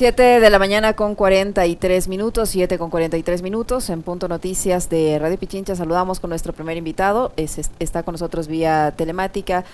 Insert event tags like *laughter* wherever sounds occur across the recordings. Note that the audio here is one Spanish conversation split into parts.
7 de la mañana con 43 minutos, 7 con 43 minutos, en Punto Noticias de Radio Pichincha. Saludamos con nuestro primer invitado, es, está con nosotros vía telemática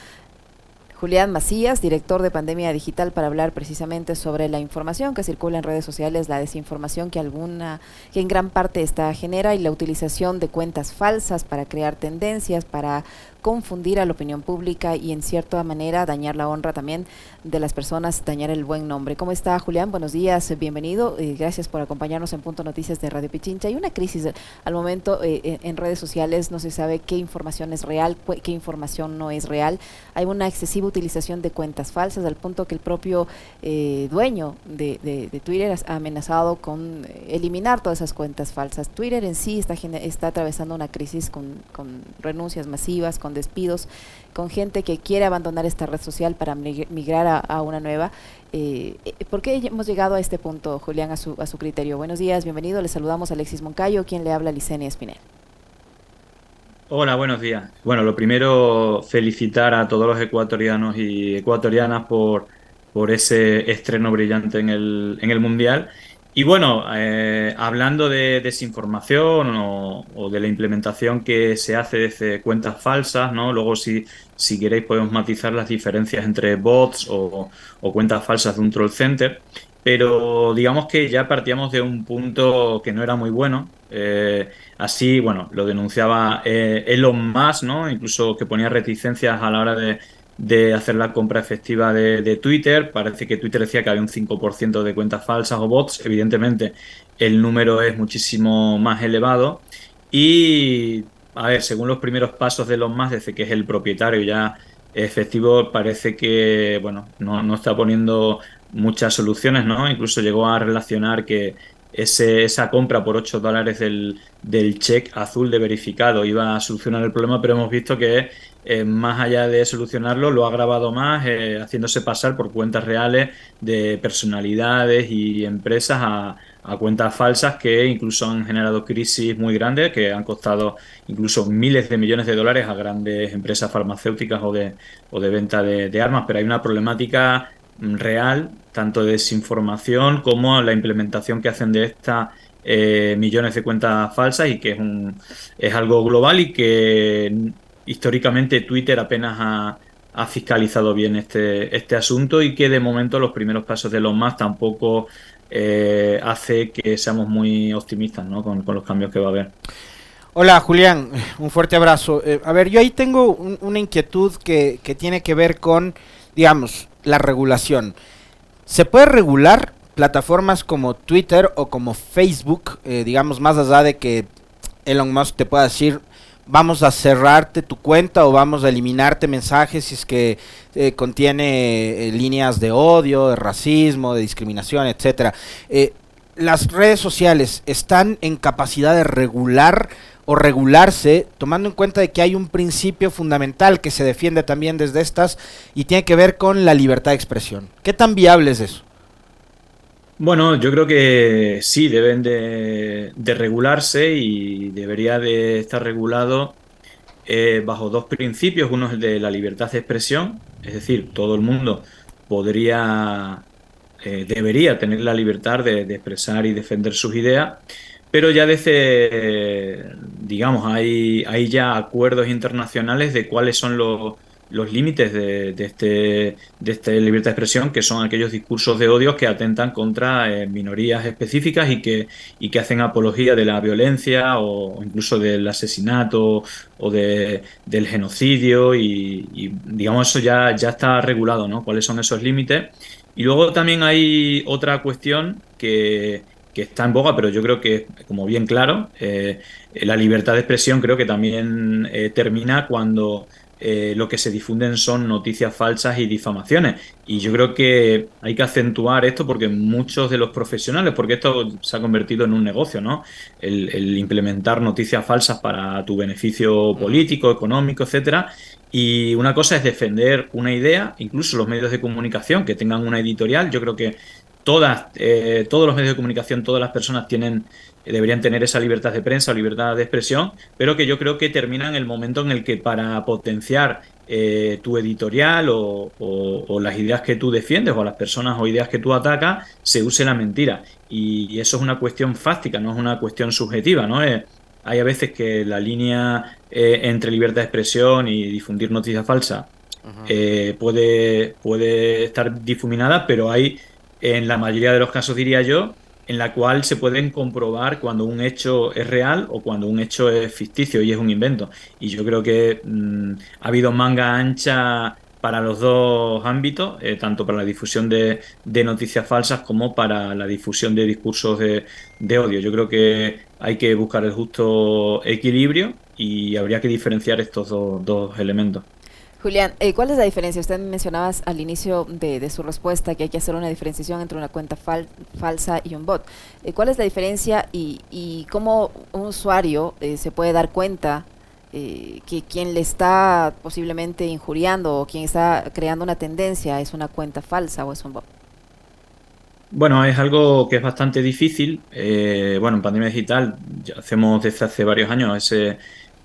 Julián Macías, director de Pandemia Digital, para hablar precisamente sobre la información que circula en redes sociales, la desinformación que alguna, que en gran parte esta genera y la utilización de cuentas falsas para crear tendencias, para confundir a la opinión pública y en cierta manera dañar la honra también de las personas, dañar el buen nombre. ¿Cómo está Julián? Buenos días, bienvenido. Eh, gracias por acompañarnos en Punto Noticias de Radio Pichincha. Hay una crisis al momento eh, en redes sociales, no se sabe qué información es real, qué información no es real. Hay una excesiva utilización de cuentas falsas al punto que el propio eh, dueño de, de, Twitter ha amenazado con eliminar todas esas cuentas falsas. Twitter en sí está, está atravesando una crisis con renuncias masivas, con despidos, con gente que quiere abandonar esta red social para migrar a, una nueva. Eh, eh, ¿Por qué hemos llegado a este punto, Julián, a su, a su criterio? Buenos días, bienvenido. Le saludamos a Alexis Moncayo, quien le habla Licenia Espinel. Hola, buenos días. Bueno, lo primero, felicitar a todos los ecuatorianos y ecuatorianas por, por ese estreno brillante en el, en el Mundial y bueno, eh, hablando de desinformación o, de la implementación que se hace desde cuentas falsas, ¿no? Luego si, si queréis podemos matizar las diferencias entre bots o, cuentas falsas de un troll center, pero digamos que ya partíamos de un punto que no era muy bueno. Eh, así, bueno, lo denunciaba eh, Elon Musk, ¿no? Incluso que ponía reticencias a la hora de de hacer la compra efectiva de, Twitter. Parece que Twitter decía que había un 5% de cuentas falsas o bots. Evidentemente, el número es muchísimo más elevado. Y, a ver, según los primeros pasos de los más, desde que es el propietario ya efectivo, parece que, bueno, no, no está poniendo muchas soluciones, ¿no? Incluso llegó a relacionar que ese, esa compra por 8 dólares del, del check azul de verificado iba a solucionar el problema, pero hemos visto que eh, más allá de solucionarlo, lo ha grabado más, eh, haciéndose pasar por cuentas reales de personalidades y empresas a, cuentas falsas que incluso han generado crisis muy grandes, que han costado incluso miles de millones de dólares a grandes empresas farmacéuticas o de, o de venta de, armas. Pero hay una problemática real, tanto de desinformación como la implementación que hacen de esta eh, millones de cuentas falsas y que es, un, es algo global y que históricamente Twitter apenas ha, fiscalizado bien este, este asunto y que de momento los primeros pasos de los más tampoco eh, hace que seamos muy optimistas ¿no? con, los cambios que va a haber. Hola Julián, un fuerte abrazo. Eh, a ver, yo ahí tengo una inquietud que, que, tiene que ver con, digamos, la regulación. ¿Se puede regular plataformas como Twitter o como Facebook, eh, digamos, más allá de que Elon Musk te pueda decir, vamos a cerrarte tu cuenta o vamos a eliminarte mensajes si es que eh, contiene eh, líneas de odio, de racismo, de discriminación, etcétera. Las redes sociales están en capacidad de regular o regularse, tomando en cuenta de que hay un principio fundamental que se defiende también desde estas y tiene que ver con la libertad de expresión. ¿Qué tan viable es eso? Bueno, yo creo que sí, deben de, regularse y debería de estar regulado eh, bajo dos principios. Uno es el de la libertad de expresión, es decir, todo el mundo podría, eh, debería tener la libertad de, expresar y defender sus ideas, pero ya desde, digamos, hay, hay ya acuerdos internacionales de cuáles son los los límites de, este, de esta libertad de expresión, que son aquellos discursos de odio que atentan contra eh, minorías específicas y que, y que hacen apología de la violencia o, incluso del asesinato o de, del genocidio y, digamos eso ya, ya está regulado, ¿no? ¿Cuáles son esos límites? Y luego también hay otra cuestión que, está en boga, pero yo creo que, como bien claro, eh, la libertad de expresión creo que también eh, termina cuando eh, lo que se difunden son noticias falsas y difamaciones. Y yo creo que hay que acentuar esto porque muchos de los profesionales, porque esto se ha convertido en un negocio, ¿no? El, implementar noticias falsas para tu beneficio político, económico, etcétera. Y una cosa es defender una idea, incluso los medios de comunicación que tengan una editorial. Yo creo que todas, eh, todos los medios de comunicación, todas las personas tienen deberían tener esa libertad de prensa o libertad de expresión, pero que yo creo que termina en el momento en el que para potenciar eh, tu editorial o, las ideas que tú defiendes o las personas o ideas que tú atacas, se use la mentira. Y, eso es una cuestión fáctica, no es una cuestión subjetiva, ¿no? Eh, hay a veces que la línea eh, entre libertad de expresión y difundir noticias falsas puede, puede estar difuminada, pero hay, en la mayoría de los casos diría yo, en la cual se pueden comprobar cuando un hecho es real o cuando un hecho es ficticio y es un invento. Y yo creo que mm, ha habido manga ancha para los dos ámbitos, eh, tanto para la difusión de, noticias falsas como para la difusión de discursos de, odio. Yo creo que hay que buscar el justo equilibrio y habría que diferenciar estos dos elementos. Julián, eh, ¿cuál es la diferencia? Usted mencionaba al inicio de, su respuesta que hay que hacer una diferenciación entre una cuenta falsa y un bot. Eh, ¿Cuál es la diferencia y, cómo un usuario eh, se puede dar cuenta que quien le está posiblemente injuriando o quien está creando una tendencia es una cuenta falsa o es un bot? Bueno, es algo que es bastante difícil. bueno, en Pandemia Digital ya hacemos desde hace varios años ese,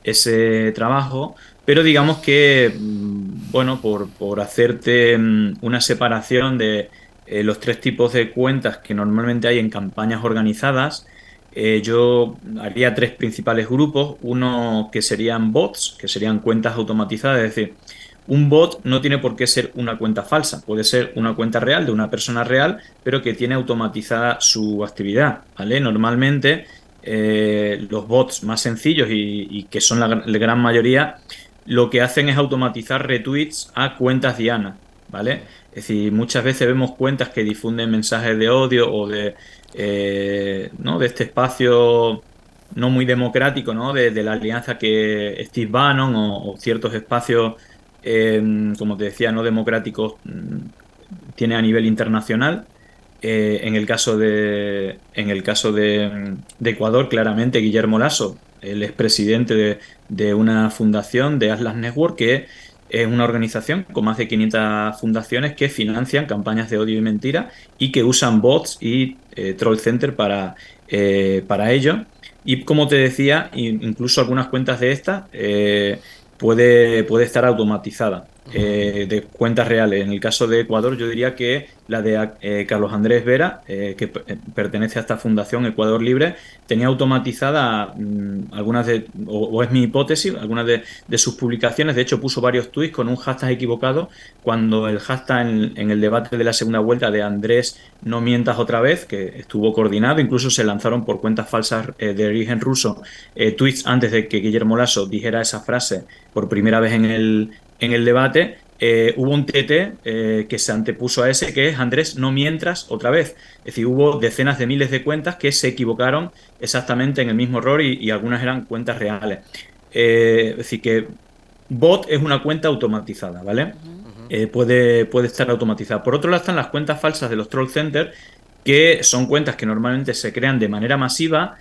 ese trabajo. Pero digamos que, mm, bueno, por, hacerte mm, una separación de eh, los tres tipos de cuentas que normalmente hay en campañas organizadas, eh, yo haría tres principales grupos. Uno que serían bots, que serían cuentas automatizadas, es decir, un bot no tiene por qué ser una cuenta falsa, puede ser una cuenta real de una persona real, pero que tiene automatizada su actividad, ¿vale? Normalmente eh, los bots más sencillos y, que son la, gran mayoría lo que hacen es automatizar retweets a cuentas Diana, ¿vale? Es decir, muchas veces vemos cuentas que difunden mensajes de odio o de, eh, ¿no? de este espacio no muy democrático, ¿no? De, la alianza que Steve Bannon o, ciertos espacios, em, como te decía, no democráticos mm, tiene a nivel internacional. Eh, en el caso de, en el caso de Ecuador, claramente Guillermo Lasso el expresidente de, de una fundación de Atlas Network que es una organización con más de 500 fundaciones que financian campañas de odio y mentira y que usan bots y eh, troll center para, eh, para ello. Y como te decía, incluso algunas cuentas de estas eh, puede, puede estar automatizada. Eh, de cuentas reales. En el caso de Ecuador, yo diría que la de eh, Carlos Andrés Vera, eh, que pertenece a esta fundación Ecuador Libre, tenía automatizada mm, algunas de, o, es mi hipótesis, algunas de, sus publicaciones. De hecho, puso varios tweets con un hashtag equivocado cuando el hashtag en, el debate de la segunda vuelta de Andrés no mientas otra vez, que estuvo coordinado, incluso se lanzaron por cuentas falsas de origen ruso tweets antes de que Guillermo Lasso dijera esa frase por primera vez en el en el debate, eh, hubo un TT eh, que se antepuso a ese, que es Andrés, no mientras otra vez. Es decir, hubo decenas de miles de cuentas que se equivocaron exactamente en el mismo error y, algunas eran cuentas reales. Eh, es decir, que bot es una cuenta automatizada, ¿vale? puede, puede estar automatizada. Por otro lado están las cuentas falsas de los troll centers, que son cuentas que normalmente se crean de manera masiva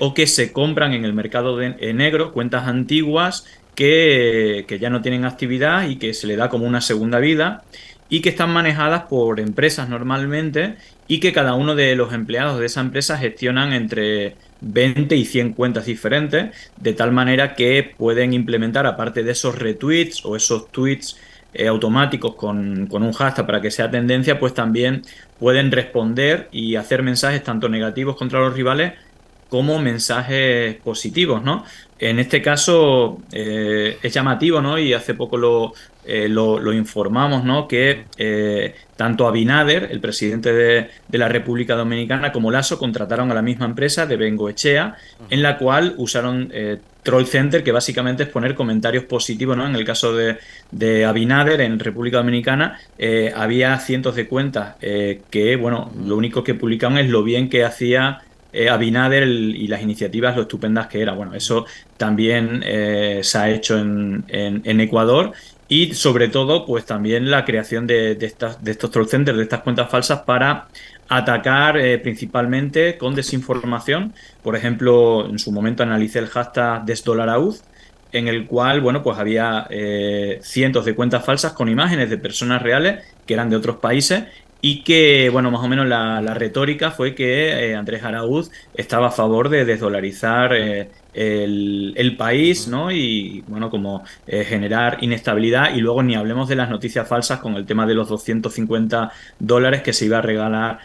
o que se compran en el mercado de, negro, cuentas antiguas que, ya no tienen actividad y que se le da como una segunda vida y que están manejadas por empresas normalmente y que cada uno de los empleados de esa empresa gestionan entre 20 y 100 cuentas diferentes, de tal manera que pueden implementar, aparte de esos retweets o esos tweets eh, automáticos con, con, un hashtag para que sea tendencia, pues también pueden responder y hacer mensajes tanto negativos contra los rivales como mensajes positivos, ¿no? En este caso eh, es llamativo, ¿no? Y hace poco lo, eh, lo, informamos, ¿no? Que eh, tanto Abinader, el presidente de, la República Dominicana, como Lasso contrataron a la misma empresa de Bengoechea, en la cual usaron Troll Center, que básicamente es poner comentarios positivos, ¿no? En el caso de, de Abinader, en República Dominicana, había cientos de cuentas que, bueno, lo único que publicaban es lo bien que hacía eh, Abinader y las iniciativas, lo estupendas que era. Bueno, eso también eh, se ha hecho en, Ecuador y sobre todo, pues también la creación de, estos troll centers, de estas cuentas falsas para atacar eh, principalmente con desinformación. Por ejemplo, en su momento analicé el hashtag desdolarauz, en el cual, bueno, pues había cientos de cuentas falsas con imágenes de personas reales que eran de otros países y que, bueno, más o menos la, retórica fue que eh, Andrés Araúz estaba a favor de desdolarizar eh, el, país, ¿no? Y, bueno, como eh, generar inestabilidad y luego ni hablemos de las noticias falsas con el tema de los 250 dólares que se iba a regalar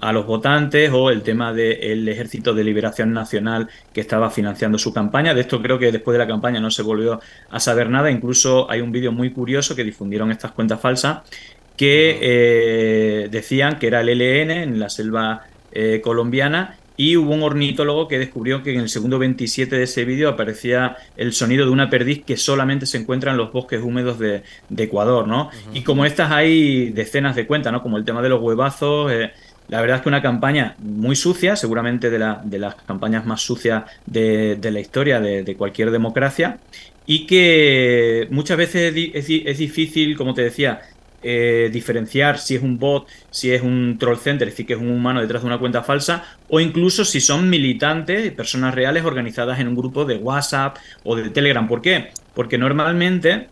a los votantes o el tema del Ejército de Liberación Nacional que estaba financiando su campaña. De esto creo que después de la campaña no se volvió a saber nada. Incluso hay un vídeo muy curioso que difundieron estas cuentas falsas que eh, decían que era el LN en la selva eh, colombiana y hubo un ornitólogo que descubrió que en el segundo 27 de ese vídeo aparecía el sonido de una perdiz que solamente se encuentra en los bosques húmedos de, Ecuador, ¿no? Y como estas hay decenas de cuentas, ¿no? Como el tema de los huevazos. Eh, la verdad es que una campaña muy sucia, seguramente de, la, de las campañas más sucias de, la historia de, cualquier democracia, y que muchas veces es difícil, como te decía, eh, diferenciar si es un bot, si es un troll center, es decir, que es un humano detrás de una cuenta falsa, o incluso si son militantes, personas reales organizadas en un grupo de WhatsApp o de Telegram. ¿Por qué? Porque normalmente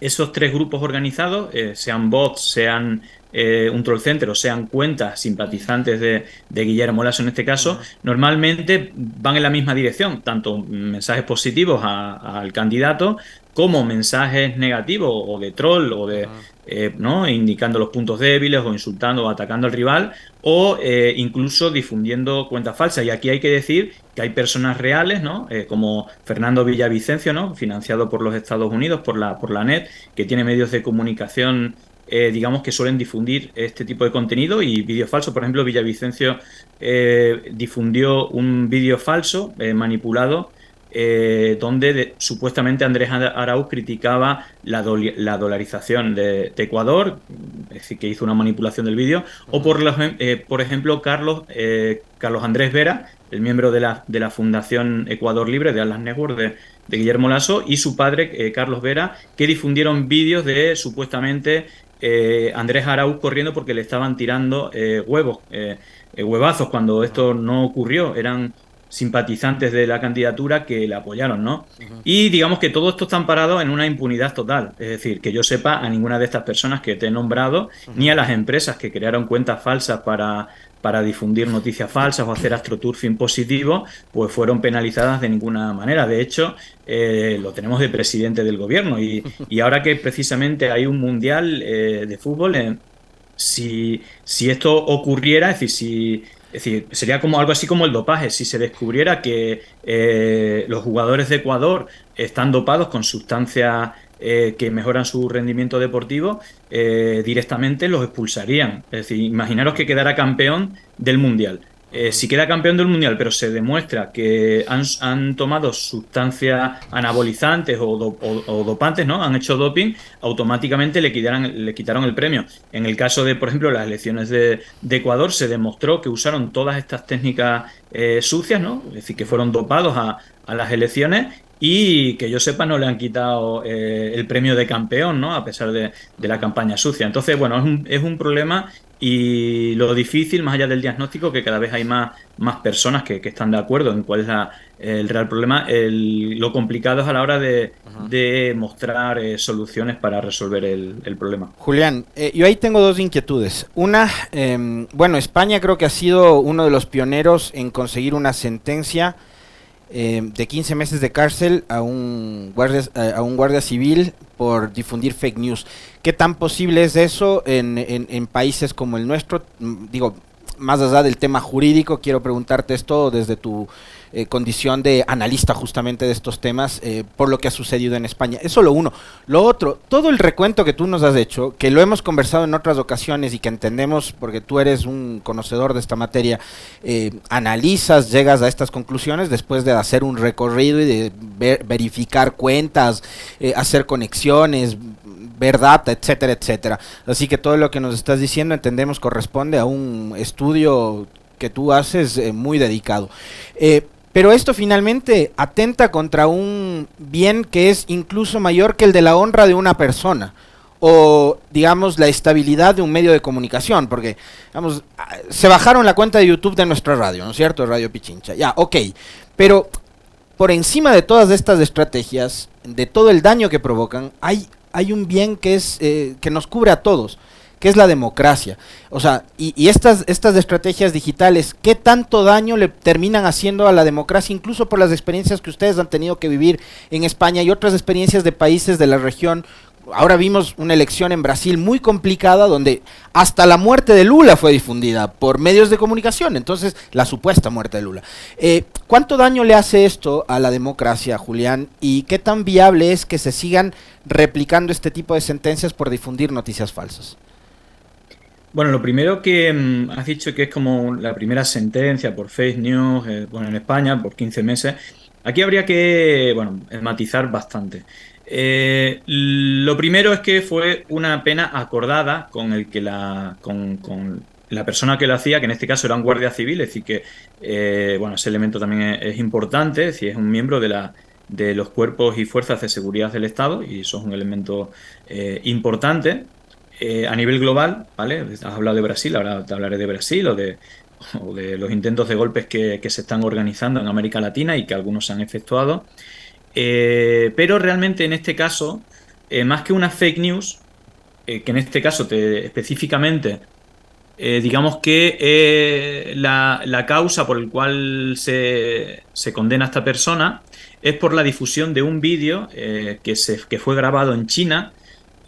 esos tres grupos organizados, eh, sean bots, sean eh, un troll center o sean cuentas simpatizantes de, Guillermo Lasso en este caso, normalmente van en la misma dirección, tanto mensajes positivos al candidato como mensajes negativos o de troll o de, eh, ¿no? indicando los puntos débiles o insultando o atacando al rival o eh, incluso difundiendo cuentas falsas. Y aquí hay que decir que hay personas reales, ¿no? Eh, como Fernando Villavicencio, ¿no? financiado por los Estados Unidos, por la, por la NET, que tiene medios de comunicación digamos que suelen difundir este tipo de contenido y vídeos falsos. Por ejemplo, Villavicencio difundió un vídeo falso manipulado eh, donde supuestamente Andrés Arauz criticaba la, dolarización de, Ecuador, es decir, que hizo una manipulación del vídeo, o por, eh, por ejemplo Carlos, eh, Carlos Andrés Vera, el miembro de la, de la Fundación Ecuador Libre de Atlas Network de, Guillermo Lasso, y su padre, Carlos Vera, que difundieron vídeos de supuestamente Andrés Arauz corriendo porque le estaban tirando huevos, huevazos, cuando esto no ocurrió, eran simpatizantes de la candidatura que le apoyaron, ¿no? Y digamos que todo esto está amparado en una impunidad total. Es decir, que yo sepa a ninguna de estas personas que te he nombrado, ni a las empresas que crearon cuentas falsas para, para difundir noticias falsas o hacer astroturfing positivo, pues fueron penalizadas de ninguna manera. De hecho, eh, lo tenemos de presidente del gobierno. Y, *laughs* ahora que precisamente hay un mundial eh, de fútbol, eh, si, si esto ocurriera, es decir, si es decir, sería como algo así como el dopaje. Si se descubriera que eh, los jugadores de Ecuador están dopados con sustancias eh, que mejoran su rendimiento deportivo, eh, directamente los expulsarían. Es decir, imaginaros que quedara campeón del Mundial. Eh, si queda campeón del mundial, pero se demuestra que han, tomado sustancias anabolizantes o, dopantes, ¿no? Han hecho doping, automáticamente le, le quitaron el premio. En el caso de, por ejemplo, las elecciones de, Ecuador, se demostró que usaron todas estas técnicas eh, sucias, ¿no? Es decir, que fueron dopados a, las elecciones y que yo sepa no le han quitado eh, el premio de campeón, ¿no? A pesar de, la campaña sucia. Entonces, bueno, es un, es un problema y lo difícil, más allá del diagnóstico, que cada vez hay más, más personas que, están de acuerdo en cuál es el real problema, lo complicado es a la hora de, mostrar eh, soluciones para resolver el, problema. Julián, eh, yo ahí tengo dos inquietudes. Una, em, bueno, España creo que ha sido uno de los pioneros en conseguir una sentencia em, de 15 meses de cárcel a un, guardia, a un guardia civil por difundir fake news. ¿Qué tan posible es eso en, en, países como el nuestro? Digo, más allá del tema jurídico, quiero preguntarte esto desde tu eh, condición de analista justamente de estos temas eh, por lo que ha sucedido en España. Es solo uno. Lo otro, todo el recuento que tú nos has hecho, que lo hemos conversado en otras ocasiones y que entendemos porque tú eres un conocedor de esta materia, eh, analizas, llegas a estas conclusiones después de hacer un recorrido y de verificar cuentas, hacer conexiones, ver data, etcétera, etcétera. Así que todo lo que nos estás diciendo entendemos corresponde a un estudio que tú haces muy dedicado. Pero esto finalmente atenta contra un bien que es incluso mayor que el de la honra de una persona o digamos la estabilidad de un medio de comunicación, porque digamos, se bajaron la cuenta de YouTube de nuestra radio, ¿no es cierto? Radio Pichincha. Ya, ok. Pero por encima de todas estas estrategias, de todo el daño que provocan, hay hay un bien que es eh, que nos cubre a todos, que es la democracia. O sea, y, estas, estas estrategias digitales, ¿qué tanto daño le terminan haciendo a la democracia, incluso por las experiencias que ustedes han tenido que vivir en España y otras experiencias de países de la región ahora vimos una elección en Brasil muy complicada donde hasta la muerte de Lula fue difundida por medios de comunicación, entonces la supuesta muerte de Lula. Eh, ¿Cuánto daño le hace esto a la democracia, Julián? ¿Y qué tan viable es que se sigan replicando este tipo de sentencias por difundir noticias falsas? Bueno, lo primero que mm, has dicho que es como la primera sentencia por fake news, eh, bueno, en España por 15 meses. Aquí habría que, bueno, matizar bastante. Eh, lo primero es que fue una pena acordada con el que la con, la persona que lo hacía, que en este caso era un guardia civil, es decir que eh, bueno ese elemento también es, importante, es decir es un miembro de la de los cuerpos y fuerzas de seguridad del Estado y eso es un elemento importante a nivel global, ¿vale? Has hablado de Brasil, ahora te hablaré de Brasil o de, de los intentos de golpes que, se están organizando en América Latina y que algunos se han efectuado. Eh, pero realmente en este caso, eh, más que una fake news, eh, que en este caso te, específicamente, digamos que la, causa por el cual se, se, condena a esta persona es por la difusión de un vídeo que, que fue grabado en China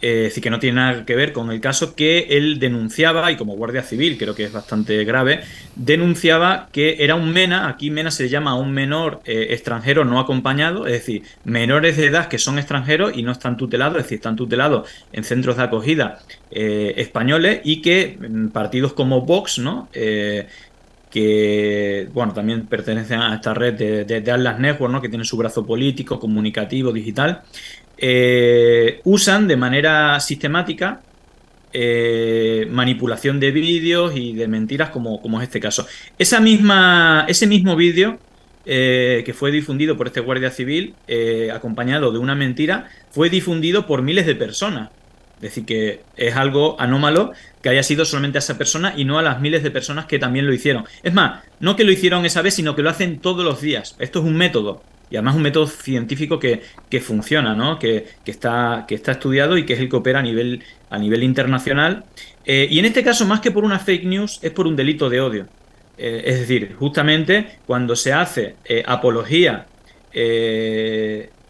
es decir, que no tiene nada que ver con el caso que él denunciaba, y como guardia civil creo que es bastante grave, denunciaba que era un MENA, aquí MENA se llama un menor eh, extranjero no acompañado, es decir, menores de edad que son extranjeros y no están tutelados, es decir, están tutelados en centros de acogida eh, españoles y que mm, partidos como Vox, ¿no? Eh, que bueno, también pertenecen a esta red de, de, Atlas Network, ¿no? que tiene su brazo político, comunicativo, digital, eh, usan de manera sistemática eh, manipulación de vídeos y de mentiras como, como, es este caso. Esa misma, ese mismo vídeo eh, que fue difundido por este guardia civil, acompañado de una mentira, fue difundido por miles de personas. Es decir, que es algo anómalo que haya sido solamente a esa persona y no a las miles de personas que también lo hicieron. Es más, no que lo hicieron esa vez, sino que lo hacen todos los días. Esto es un método y además un método científico que, funciona, ¿no? Que, está, que está estudiado y que es el que opera a nivel, a nivel internacional. Eh, y en este caso, más que por una fake news, es por un delito de odio. Eh, es decir, justamente cuando se hace eh, apología,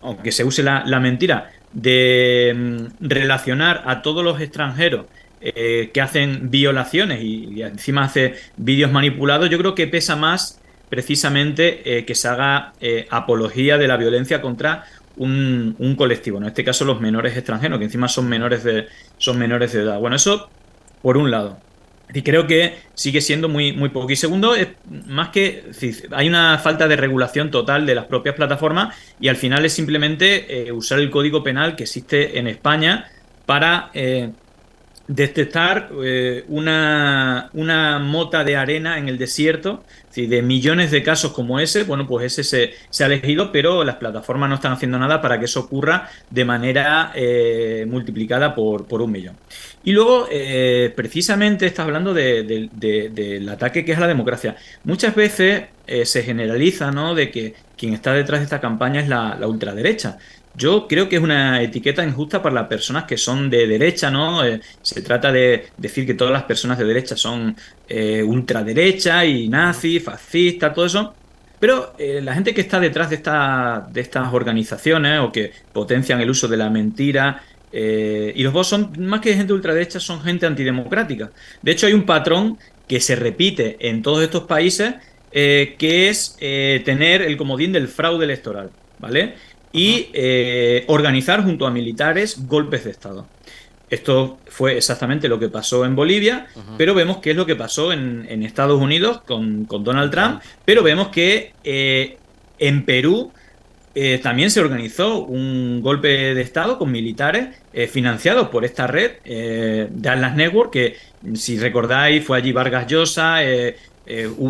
aunque se use la, mentira, de mm, relacionar a todos los extranjeros que hacen violaciones y, encima hace vídeos manipulados, yo creo que pesa más precisamente eh, que se haga eh, apología de la violencia contra un, colectivo, en este caso los menores extranjeros, que encima son menores de, son menores de edad. Bueno, eso por un lado. Y creo que sigue siendo muy, muy poco. Y segundo, es más que hay una falta de regulación total de las propias plataformas y al final es simplemente eh, usar el código penal que existe en España para detectar eh, una, una, mota de arena en el desierto, de millones de casos como ese, bueno, pues ese se, ha elegido, pero las plataformas no están haciendo nada para que eso ocurra de manera eh, multiplicada por, por, un millón. Y luego, eh, precisamente, estás hablando del ataque que es a la democracia. Muchas veces se generaliza, ¿no?, de que quien está detrás de esta campaña es la ultraderecha. Yo creo que es una etiqueta injusta para las personas que son de derecha, ¿no? Eh, se trata de decir que todas las personas de derecha son eh, ultraderecha y nazi, fascista, todo eso. Pero eh, la gente que está detrás de, esta, de estas organizaciones o que potencian el uso de la mentira y los dos son, más que gente ultraderecha, son gente antidemocrática. De hecho, hay un patrón que se repite en todos estos países que es tener el comodín del fraude electoral, ¿vale? Y eh, organizar junto a militares golpes de Estado. Esto fue exactamente lo que pasó en Bolivia, pero vemos que es lo que pasó en, Estados Unidos con, Donald Trump, pero vemos que eh, en Perú eh, también se organizó un golpe de Estado con militares financiados por esta red de Atlas Network, que si recordáis fue allí Vargas Llosa,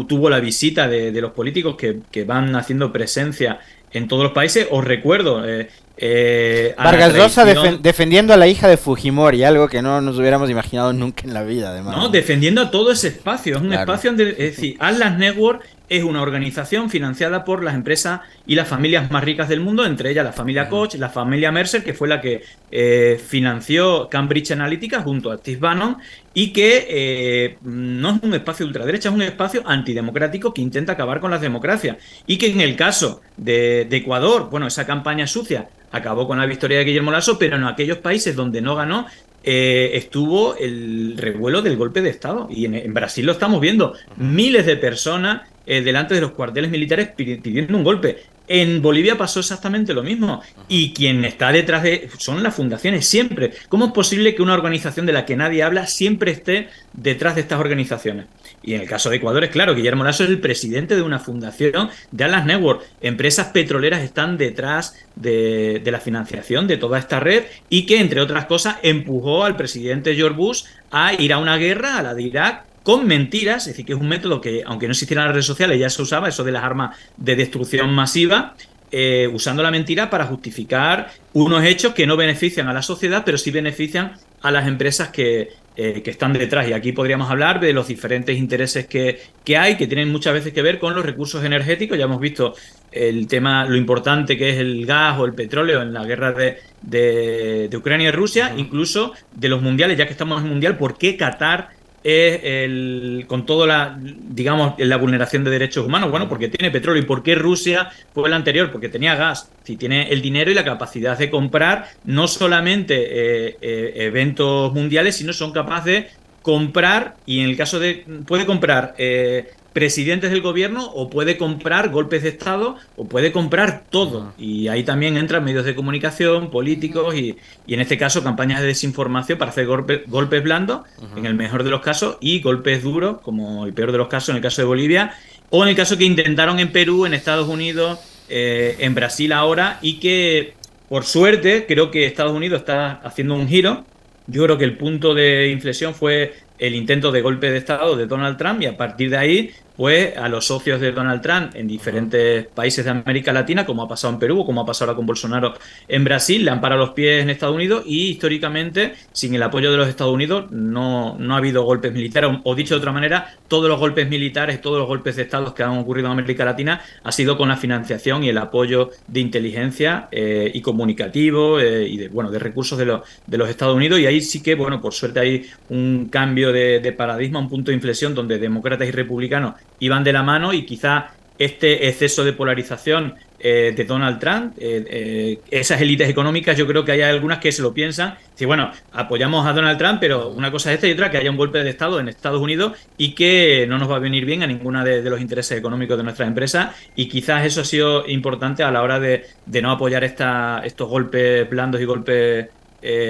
tuvo la visita de, los políticos que, que, van haciendo presencia en todos los países. Os recuerdo. Eh, eh Vargas Llosa defendiendo a la hija de Fujimori, algo que no nos hubiéramos imaginado nunca en la vida, además. No, defendiendo a todo ese espacio. Es un espacio donde. Es decir, Atlas Network es una organización financiada por las empresas y las familias más ricas del mundo, entre ellas la familia Koch, la familia Mercer, que fue la que eh, financió Cambridge Analytica junto a Steve Bannon, y que eh, no es un espacio ultraderecha, es un espacio antidemocrático que intenta acabar con las democracias. Y que en el caso de, Ecuador, bueno, esa campaña sucia acabó con la victoria de Guillermo Lasso, pero en aquellos países donde no ganó, eh, estuvo el revuelo del golpe de Estado. Y en, Brasil lo estamos viendo. Miles de personas eh, delante de los cuarteles militares pidiendo un golpe. En Bolivia pasó exactamente lo mismo. Y quien está detrás de son las fundaciones, siempre. ¿Cómo es posible que una organización de la que nadie habla siempre esté detrás de estas organizaciones? Y en el caso de Ecuador es claro, Guillermo Lasso es el presidente de una fundación de Alas Network. Empresas petroleras están detrás de, de la financiación de toda esta red y que, entre otras cosas, empujó al presidente George Bush a ir a una guerra, a la de Irak, con mentiras, es decir, que es un método que, aunque no existieran las redes sociales, ya se usaba, eso de las armas de destrucción masiva, eh, usando la mentira para justificar unos hechos que no benefician a la sociedad, pero sí benefician a las empresas que, eh, que están detrás. Y aquí podríamos hablar de los diferentes intereses que, que, hay, que tienen muchas veces que ver con los recursos energéticos. Ya hemos visto el tema, lo importante que es el gas o el petróleo en la guerra de, de, Ucrania y Rusia, incluso de los mundiales, ya que estamos en mundial, ¿por qué Qatar es el, con toda la, digamos, la vulneración de derechos humanos? Bueno, porque tiene petróleo. ¿Y por qué Rusia fue la anterior? Porque tenía gas. Si tiene el dinero y la capacidad de comprar no solamente eh, eh, eventos mundiales, sino son capaces de comprar, y en el caso de, puede comprar eh, presidentes del gobierno o puede comprar golpes de Estado o puede comprar todo. Y ahí también entran medios de comunicación, políticos y, y en este caso campañas de desinformación para hacer golpes blandos, en el mejor de los casos, y golpes duros, como el peor de los casos en el caso de Bolivia, o en el caso que intentaron en Perú, en Estados Unidos, eh, en Brasil ahora, y que por suerte creo que Estados Unidos está haciendo un giro. Yo creo que el punto de inflexión fue el intento de golpe de Estado de Donald Trump y a partir de ahí pues a los socios de Donald Trump en diferentes países de América Latina, como ha pasado en Perú, como ha pasado ahora con Bolsonaro en Brasil, le han parado los pies en Estados Unidos y históricamente, sin el apoyo de los Estados Unidos, no, no ha habido golpes militares. O, dicho de otra manera, todos los golpes militares, todos los golpes de Estados que han ocurrido en América Latina ha sido con la financiación y el apoyo de inteligencia eh, y comunicativo eh, y de, bueno, de recursos de los, de los Estados Unidos. Y ahí sí que, bueno, por suerte hay un cambio de, paradigma, un punto de inflexión donde demócratas y republicanos iban de la mano y quizá este exceso de polarización eh, de Donald Trump, eh, eh, esas élites económicas, yo creo que hay algunas que se lo piensan, si bueno, apoyamos a Donald Trump, pero una cosa es esta y otra, que haya un golpe de Estado en Estados Unidos y que no nos va a venir bien a ninguna de, los intereses económicos de nuestras empresas y quizás eso ha sido importante a la hora de, no apoyar esta, estos golpes blandos y golpes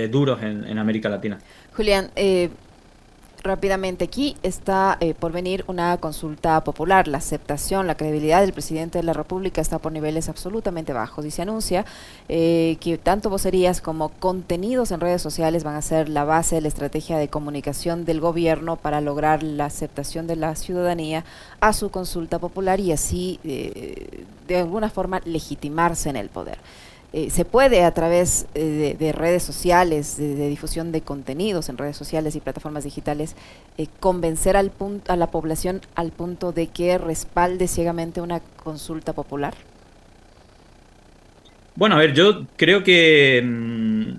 duros en, en América Latina. Julián, eh, rápidamente aquí está eh, por venir una consulta popular. La aceptación, la credibilidad del presidente de la República está por niveles absolutamente bajos y se anuncia eh, que tanto vocerías como contenidos en redes sociales van a ser la base de la estrategia de comunicación del gobierno para lograr la aceptación de la ciudadanía a su consulta popular y así eh, de alguna forma legitimarse en el poder. Eh, se puede a través eh, de, redes sociales, de, difusión de contenidos en redes sociales y plataformas digitales, eh, convencer al punto, a la población al punto de que respalde ciegamente una consulta popular? Bueno, a ver, yo creo que mm,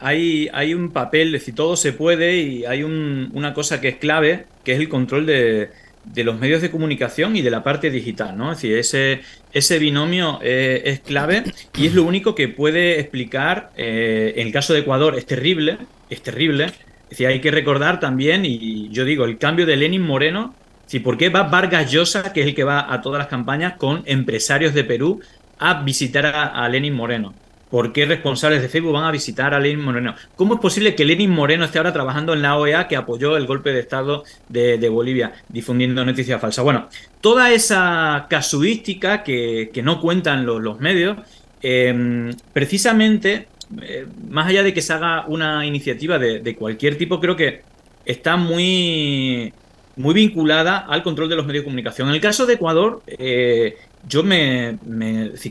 hay, hay un papel, decir, todo se puede y hay una cosa que es clave, que es el control de, de los medios de comunicación y de la parte digital, ¿no? Es decir, ese, ese binomio eh, es clave y es lo único que puede explicar, eh, en el caso de Ecuador es terrible, es terrible, es decir, hay que recordar también, y yo digo, el cambio de Lenin Moreno, si ¿por qué va Vargas Llosa, que es el que va a todas las campañas, con empresarios de Perú a visitar a Lenin Moreno? ¿Por qué responsables de Facebook van a visitar a Lenin Moreno? ¿Cómo es posible que Lenin Moreno esté ahora trabajando en la OEA que apoyó el golpe de Estado de, Bolivia, difundiendo noticias falsas? Bueno, toda esa casuística que, no cuentan los, medios, em, precisamente, eh, más allá de que se haga una iniciativa de, cualquier tipo, creo que está muy, muy vinculada al control de los medios de comunicación. En el caso de Ecuador, eh, yo me,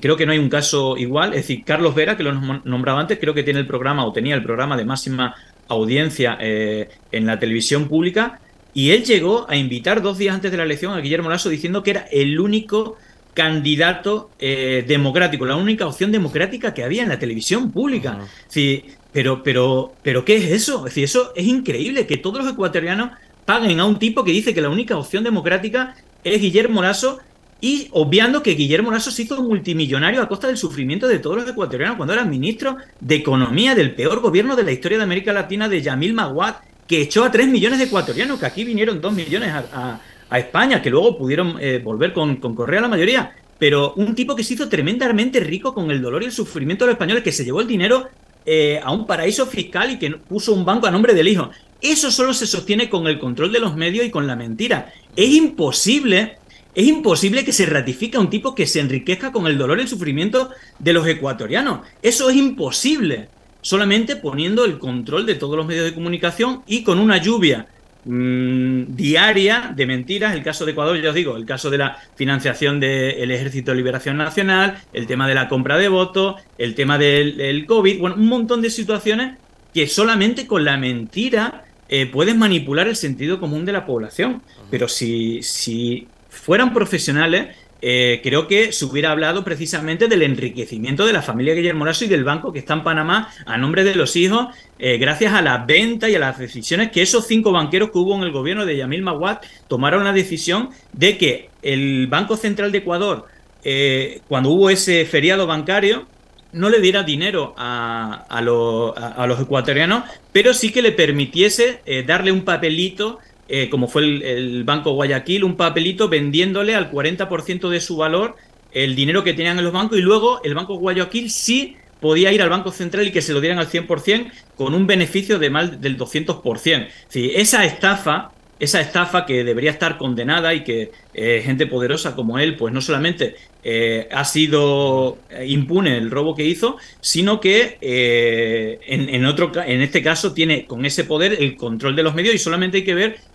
creo que no hay un caso igual. Es decir, Carlos Vera, que lo nombraba antes, creo que tiene el programa o tenía el programa de máxima audiencia eh, en la televisión pública. Y él llegó a invitar dos días antes de la elección a Guillermo Lasso diciendo que era el único candidato eh, democrático, la única opción democrática que había en la televisión pública. sí, pero, pero, pero, ¿qué es eso? Es decir, eso es increíble que todos los ecuatorianos paguen a un tipo que dice que la única opción democrática es Guillermo Lasso y obviando que Guillermo Lasso se hizo multimillonario a costa del sufrimiento de todos los ecuatorianos cuando era ministro de Economía del peor gobierno de la historia de América Latina de Yamil Maguad, que echó a 3 millones de ecuatorianos, que aquí vinieron 2 millones a, España, que luego pudieron eh, volver con, con Correa la mayoría. Pero un tipo que se hizo tremendamente rico con el dolor y el sufrimiento de los españoles, que se llevó el dinero eh, a un paraíso fiscal y que puso un banco a nombre del hijo. Eso solo se sostiene con el control de los medios y con la mentira. Es imposible, es imposible que se ratifique a un tipo que se enriquezca con el dolor y el sufrimiento de los ecuatorianos. Eso es imposible solamente poniendo el control de todos los medios de comunicación y con una lluvia mm, diaria de mentiras. El caso de Ecuador, ya os digo, el caso de la financiación del Ejército de Liberación Nacional, el tema de la compra de votos, el tema del, COVID, bueno, un montón de situaciones que solamente con la mentira eh, puedes manipular el sentido común de la población. Pero si, si fueran profesionales, eh, creo que se hubiera hablado precisamente del enriquecimiento de la familia Guillermo Lasso y del banco que está en Panamá a nombre de los hijos, eh, gracias a la venta y a las decisiones que esos cinco banqueros que hubo en el gobierno de Yamil Maguad tomaron la decisión de que el Banco Central de Ecuador, eh, cuando hubo ese feriado bancario, no le diera dinero a, los ecuatorianos, pero sí que le permitiese darle un papelito eh, como fue el, Banco Guayaquil, un papelito vendiéndole al 40% de su valor el dinero que tenían en los bancos y luego el Banco Guayaquil sí podía ir al Banco Central y que se lo dieran al 100% con un beneficio de más del 200%. Sí, esa estafa, esa estafa que debería estar condenada y que eh, gente poderosa como él, pues no solamente eh, ha sido impune el robo que hizo, sino que en, en, otro, en este caso tiene con ese poder el control de los medios y solamente hay que ver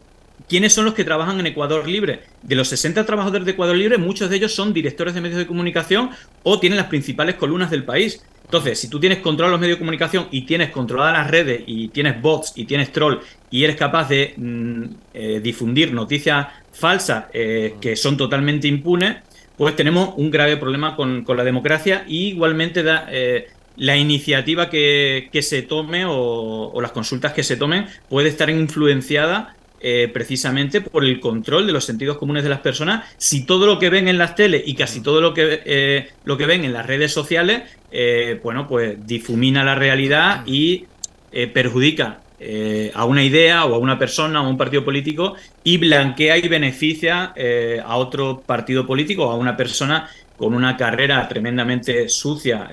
¿Quiénes son los que trabajan en Ecuador Libre? De los 60 trabajadores de Ecuador Libre, muchos de ellos son directores de medios de comunicación o tienen las principales columnas del país. Entonces, si tú tienes control los medios de comunicación y tienes controladas las redes y tienes bots y tienes troll y eres capaz de mm, eh, difundir noticias falsas eh, que son totalmente impunes, pues tenemos un grave problema con, la democracia y igualmente eh, la iniciativa que, se tome o, las consultas que se tomen puede estar influenciada eh, precisamente por el control de los sentidos comunes de las personas. Si todo lo que ven en las teles y casi todo lo que, eh, lo que ven en las redes sociales, eh, bueno, pues difumina la realidad y perjudica a una idea o a una persona o a un partido político y blanquea y beneficia a otro partido político o a una persona con una carrera tremendamente sucia.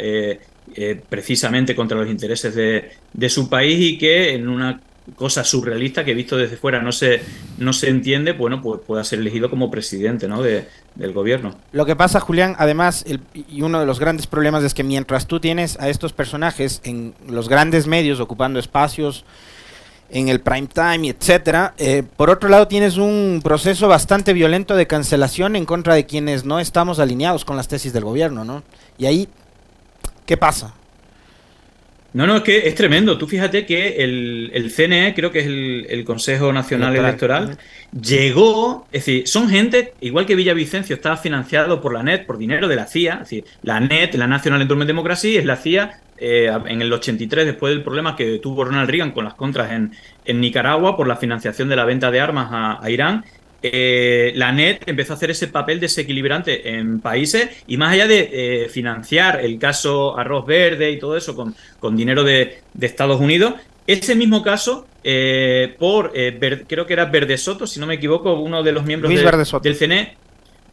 precisamente contra los intereses de, de su país y que en una cosa surrealista que visto desde fuera no se, no se entiende, bueno, pues pueda ser elegido como presidente ¿no? de, del gobierno. Lo que pasa, Julián, además, y uno de los grandes problemas es que mientras tú tienes a estos personajes en los grandes medios ocupando espacios en el prime time, etcétera, eh, por otro lado tienes un proceso bastante violento de cancelación en contra de quienes no estamos alineados con las tesis del gobierno, ¿no? Y ahí, ¿qué pasa? No, no, es que es tremendo. Tú fíjate que el, CNE, creo que es el, Consejo Nacional Electoral, llegó, es decir, son gente, igual que Villavicencio estaba financiado por la NET, por dinero de la CIA, es decir, la NET, la National Endowment Democracy, es la CIA eh, en el 83, después del problema que tuvo Ronald Reagan con las contras en, en Nicaragua por la financiación de la venta de armas a Irán, eh, la NET empezó a hacer ese papel desequilibrante en países y más allá de eh, financiar el caso Arroz Verde y todo eso con, con dinero de, Estados Unidos, ese mismo caso, eh, por creo que era Verde Soto, si no me equivoco, uno de los miembros del CNE.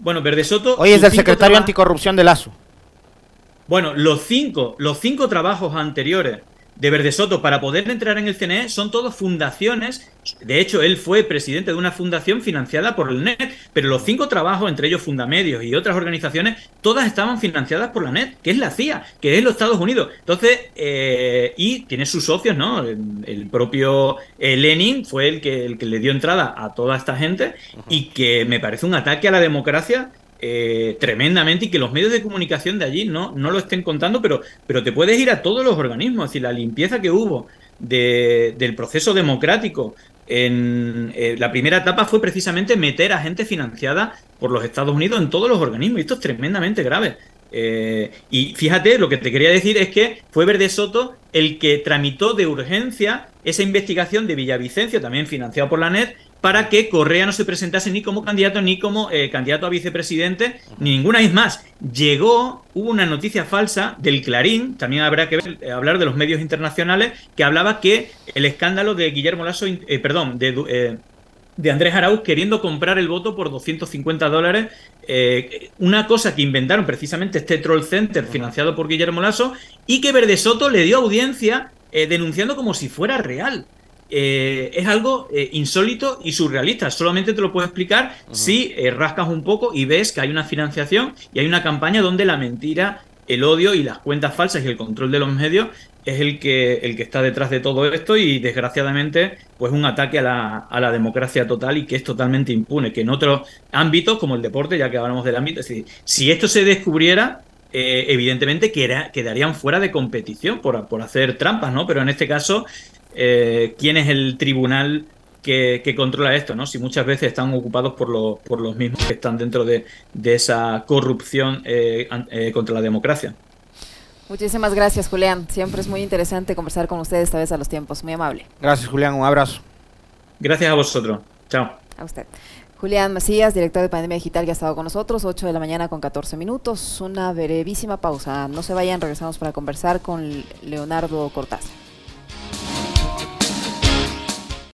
Bueno, Verde Soto. Hoy es el secretario anticorrupción de ASO. Bueno, los cinco, los cinco trabajos anteriores de Verde Soto para poder entrar en el CNE son todos fundaciones. De hecho, él fue presidente de una fundación financiada por el NET, pero los cinco trabajos, entre ellos Fundamedios y otras organizaciones, todas estaban financiadas por la NET, que es la CIA, que es los Estados Unidos. Entonces, eh, y tiene sus socios, ¿no? El, propio eh, Lenin fue el que, el que le dio entrada a toda esta gente y que me parece un ataque a la democracia eh, tremendamente y que los medios de comunicación de allí no, no lo estén contando, pero, pero te puedes ir a todos los organismos, decir, la limpieza que hubo del proceso democrático en eh, la primera etapa fue precisamente meter a gente financiada por los Estados Unidos en todos los organismos. Y esto es tremendamente grave. Eh, y fíjate, lo que te quería decir es que fue Verde Soto el que tramitó de urgencia esa investigación de Villavicencio, también financiado por la NET, para que Correa no se presentase ni como candidato ni como eh, candidato a vicepresidente, ni ninguna vez más. Llegó, hubo una noticia falsa del Clarín, también habrá que eh, hablar de los medios internacionales, que hablaba que el escándalo de Guillermo Lasso, eh, perdón, de, de Andrés Arauz queriendo comprar el voto por 250 dólares, una cosa que inventaron precisamente este Troll Center financiado por Guillermo Lasso y que Verde Soto le dio audiencia denunciando como si fuera real. Eh, es algo eh, insólito y surrealista. Solamente te lo puedo explicar si eh, rascas un poco y ves que hay una financiación y hay una campaña donde la mentira, el odio y las cuentas falsas y el control de los medios es el que, el que está detrás de todo esto y desgraciadamente pues un ataque a la, a la democracia total y que es totalmente impune, que en otros ámbitos como el deporte, ya que hablamos del ámbito, es decir, si esto se descubriera, evidentemente quedarían fuera de competición por, por, hacer trampas, ¿no? Pero en este caso eh, quién es el tribunal que, controla esto, ¿no? Si muchas veces están ocupados por, por los mismos que están dentro de, esa corrupción eh, eh, contra la democracia. Muchísimas gracias, Julián. Siempre es muy interesante conversar con ustedes esta vez a los tiempos. Muy amable. Gracias, Julián. Un abrazo. Gracias a vosotros. Chao. A usted. Julián Macías, director de Pandemia Digital, que ha estado con nosotros, 8 de la mañana con 14 minutos. Una brevísima pausa. No se vayan, regresamos para conversar con Leonardo Cortázar.